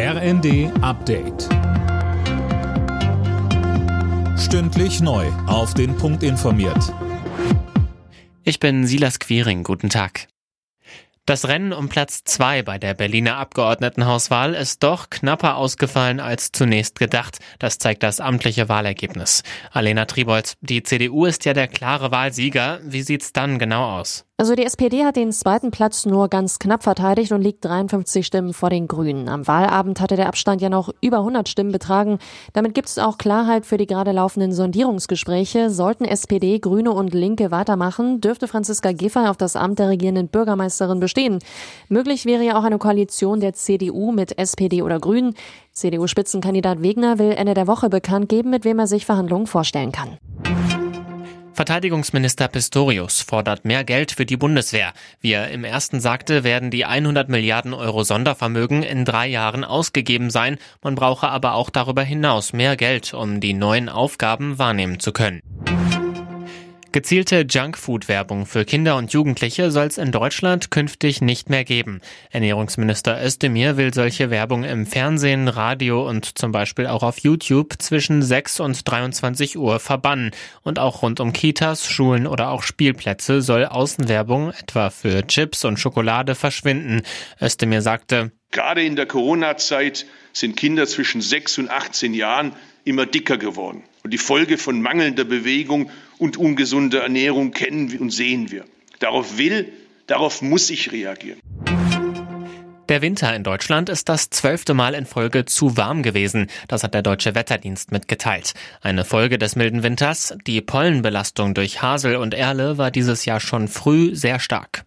RND Update. Stündlich neu. Auf den Punkt informiert. Ich bin Silas Quiring. Guten Tag. Das Rennen um Platz zwei bei der Berliner Abgeordnetenhauswahl ist doch knapper ausgefallen als zunächst gedacht. Das zeigt das amtliche Wahlergebnis. Alena Tribold, die CDU ist ja der klare Wahlsieger. Wie sieht's dann genau aus? Also die SPD hat den zweiten Platz nur ganz knapp verteidigt und liegt 53 Stimmen vor den Grünen. Am Wahlabend hatte der Abstand ja noch über 100 Stimmen betragen. Damit gibt es auch Klarheit für die gerade laufenden Sondierungsgespräche. Sollten SPD, Grüne und Linke weitermachen, dürfte Franziska Giffey auf das Amt der regierenden Bürgermeisterin bestehen. Möglich wäre ja auch eine Koalition der CDU mit SPD oder Grünen. CDU-Spitzenkandidat Wegner will Ende der Woche bekannt geben, mit wem er sich Verhandlungen vorstellen kann. Verteidigungsminister Pistorius fordert mehr Geld für die Bundeswehr. Wie er im ersten sagte, werden die 100 Milliarden Euro Sondervermögen in drei Jahren ausgegeben sein. Man brauche aber auch darüber hinaus mehr Geld, um die neuen Aufgaben wahrnehmen zu können. Gezielte Junkfood-Werbung für Kinder und Jugendliche soll es in Deutschland künftig nicht mehr geben. Ernährungsminister Özdemir will solche Werbung im Fernsehen, Radio und zum Beispiel auch auf YouTube zwischen 6 und 23 Uhr verbannen. Und auch rund um Kitas, Schulen oder auch Spielplätze soll Außenwerbung etwa für Chips und Schokolade verschwinden. Özdemir sagte, Gerade in der Corona-Zeit sind Kinder zwischen 6 und 18 Jahren immer dicker geworden. Und die Folge von mangelnder Bewegung und ungesunder Ernährung kennen und sehen wir. Darauf will, darauf muss ich reagieren. Der Winter in Deutschland ist das zwölfte Mal in Folge zu warm gewesen. Das hat der Deutsche Wetterdienst mitgeteilt. Eine Folge des milden Winters. Die Pollenbelastung durch Hasel und Erle war dieses Jahr schon früh sehr stark.